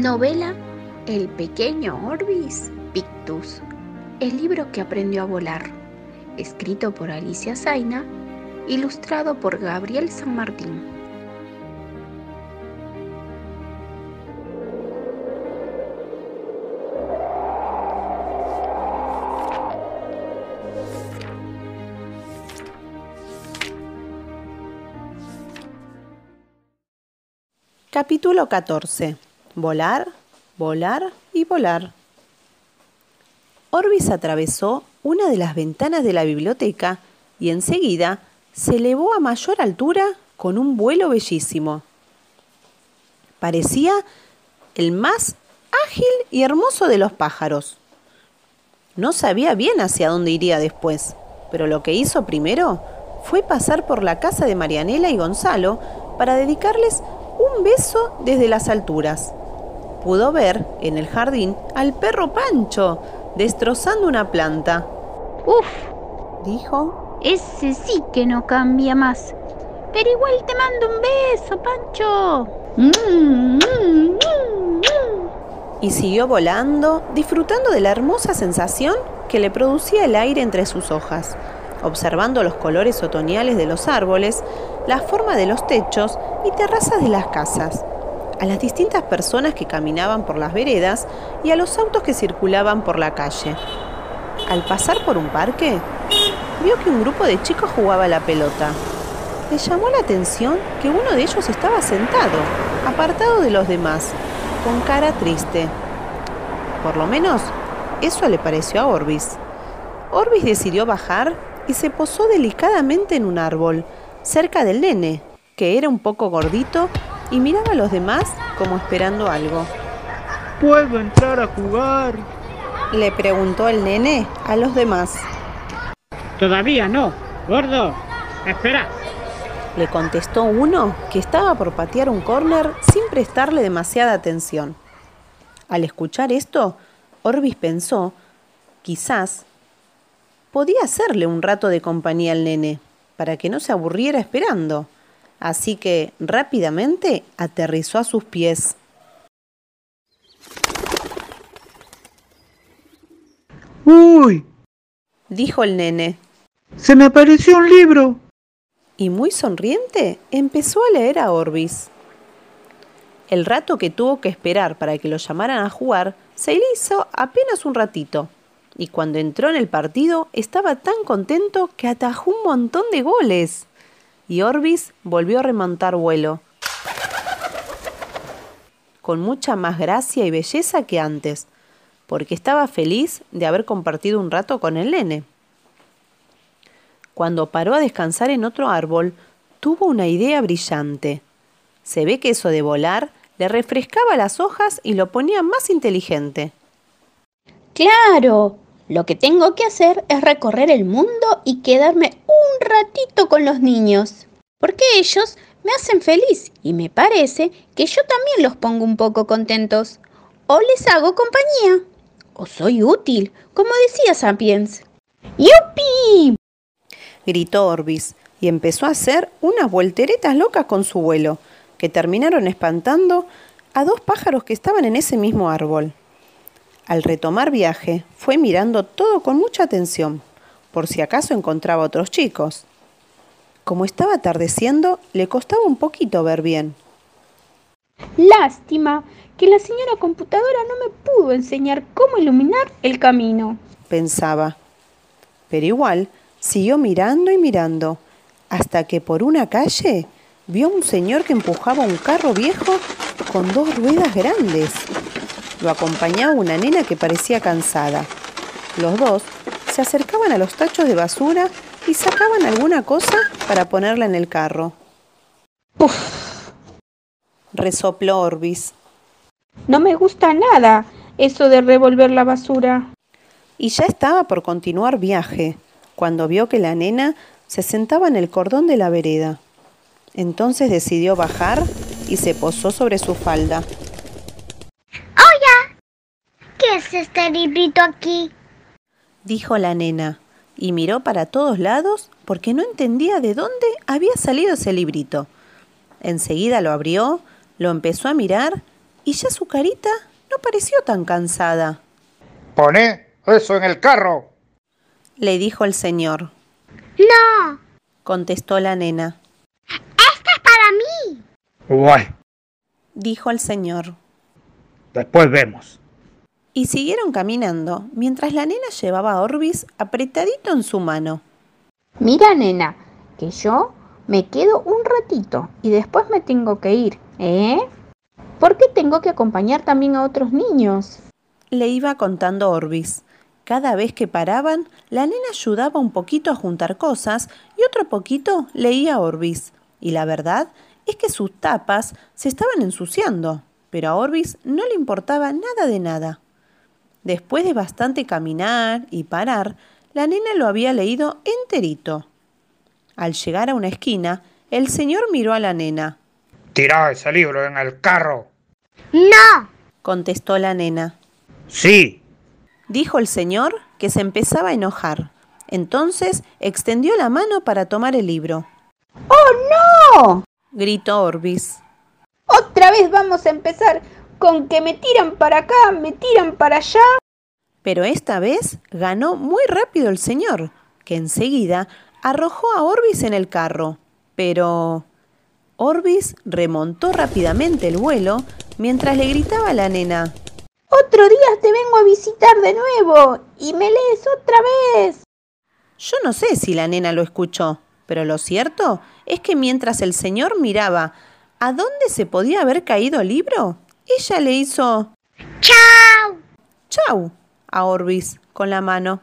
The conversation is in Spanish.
Novela El pequeño Orbis Pictus, el libro que aprendió a volar, escrito por Alicia Zaina, ilustrado por Gabriel San Martín. Capítulo 14. Volar, volar y volar. Orbis atravesó una de las ventanas de la biblioteca y enseguida se elevó a mayor altura con un vuelo bellísimo. Parecía el más ágil y hermoso de los pájaros. No sabía bien hacia dónde iría después, pero lo que hizo primero fue pasar por la casa de Marianela y Gonzalo para dedicarles un beso desde las alturas. Pudo ver en el jardín al perro Pancho destrozando una planta. Uf, dijo. Ese sí que no cambia más. Pero igual te mando un beso, Pancho. y siguió volando, disfrutando de la hermosa sensación que le producía el aire entre sus hojas observando los colores otoñales de los árboles, la forma de los techos y terrazas de las casas, a las distintas personas que caminaban por las veredas y a los autos que circulaban por la calle. Al pasar por un parque, vio que un grupo de chicos jugaba la pelota. Le llamó la atención que uno de ellos estaba sentado, apartado de los demás, con cara triste. Por lo menos, eso le pareció a Orbis. Orbis decidió bajar y se posó delicadamente en un árbol, cerca del nene, que era un poco gordito y miraba a los demás como esperando algo. ¿Puedo entrar a jugar? Le preguntó el nene a los demás. Todavía no, gordo. Espera. Le contestó uno que estaba por patear un córner sin prestarle demasiada atención. Al escuchar esto, Orbis pensó, quizás podía hacerle un rato de compañía al nene, para que no se aburriera esperando. Así que rápidamente aterrizó a sus pies. ¡Uy! dijo el nene. Se me apareció un libro. Y muy sonriente empezó a leer a Orbis. El rato que tuvo que esperar para que lo llamaran a jugar se le hizo apenas un ratito y cuando entró en el partido estaba tan contento que atajó un montón de goles. Y Orbis volvió a remontar vuelo, con mucha más gracia y belleza que antes, porque estaba feliz de haber compartido un rato con el nene. Cuando paró a descansar en otro árbol, tuvo una idea brillante. Se ve que eso de volar le refrescaba las hojas y lo ponía más inteligente. Claro, lo que tengo que hacer es recorrer el mundo y quedarme un ratito con los niños, porque ellos me hacen feliz y me parece que yo también los pongo un poco contentos. O les hago compañía. O soy útil, como decía Sapiens. ¡Yupi! gritó Orbis y empezó a hacer unas volteretas locas con su vuelo, que terminaron espantando a dos pájaros que estaban en ese mismo árbol. Al retomar viaje, fue mirando todo con mucha atención, por si acaso encontraba otros chicos. Como estaba atardeciendo, le costaba un poquito ver bien. Lástima que la señora computadora no me pudo enseñar cómo iluminar el camino, pensaba. Pero igual, siguió mirando y mirando, hasta que por una calle vio a un señor que empujaba un carro viejo con dos ruedas grandes. Lo acompañaba una nena que parecía cansada. Los dos se acercaban a los tachos de basura y sacaban alguna cosa para ponerla en el carro. ¡Puf! Resopló Orbis. No me gusta nada eso de revolver la basura. Y ya estaba por continuar viaje, cuando vio que la nena se sentaba en el cordón de la vereda. Entonces decidió bajar y se posó sobre su falda. Es este librito aquí? Dijo la nena, y miró para todos lados porque no entendía de dónde había salido ese librito. Enseguida lo abrió, lo empezó a mirar y ya su carita no pareció tan cansada. Poné eso en el carro. Le dijo el señor. No, Contestó la nena. esta es para mí. Guay, Dijo el señor. después vemos. Y siguieron caminando mientras la nena llevaba a Orbis apretadito en su mano. Mira, nena, que yo me quedo un ratito y después me tengo que ir, ¿eh? Porque tengo que acompañar también a otros niños. Le iba contando Orbis. Cada vez que paraban, la nena ayudaba un poquito a juntar cosas y otro poquito leía a Orbis. Y la verdad es que sus tapas se estaban ensuciando, pero a Orbis no le importaba nada de nada. Después de bastante caminar y parar, la nena lo había leído enterito. Al llegar a una esquina, el señor miró a la nena. Tirá ese libro en el carro. No, Contestó la nena. Sí, Dijo el señor que se empezaba a enojar. Entonces extendió la mano para tomar el libro. ¡Oh, Gritó Orbis. no! Otra vez vamos a empezar con que me tiran para acá, me tiran para allá. Pero esta vez ganó muy rápido el señor, que enseguida arrojó a Orbis en el carro. Pero Orbis remontó rápidamente el vuelo mientras le gritaba a la nena. Otro día te vengo a visitar de nuevo y me lees otra vez. Yo no sé si la nena lo escuchó, pero lo cierto es que mientras el señor miraba a dónde se podía haber caído el libro, ella le hizo chao. chau a Orbis con la mano.